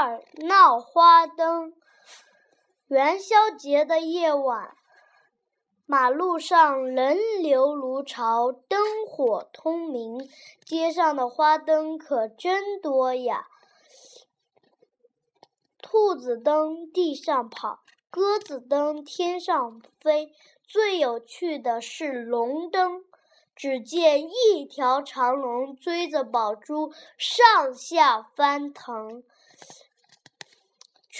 二闹花灯。元宵节的夜晚，马路上人流如潮，灯火通明，街上的花灯可真多呀！兔子灯地上跑，鸽子灯天上飞，最有趣的是龙灯。只见一条长龙追着宝珠上下翻腾，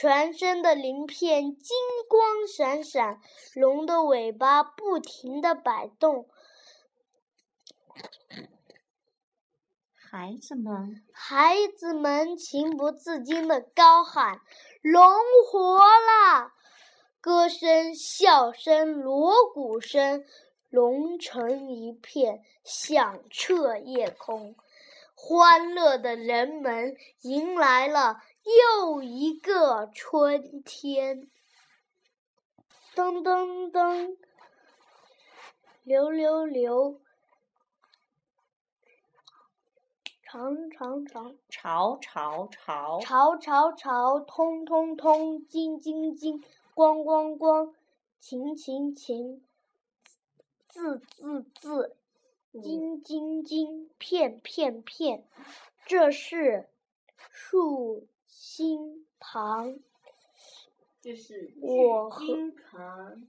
全身的鳞片金光闪闪，龙的尾巴不停地摆动。孩子们，孩子们情不自禁的高喊：“龙活了！”歌声、笑声、锣鼓声。龙成一片，响彻夜空。欢乐的人们迎来了又一个春天。噔噔噔，流流流，长长长，潮潮潮，潮潮潮，通通通，金金金，光光光，晴晴晴。字字字，金金金，片片片，这是竖心旁。这是我金旁。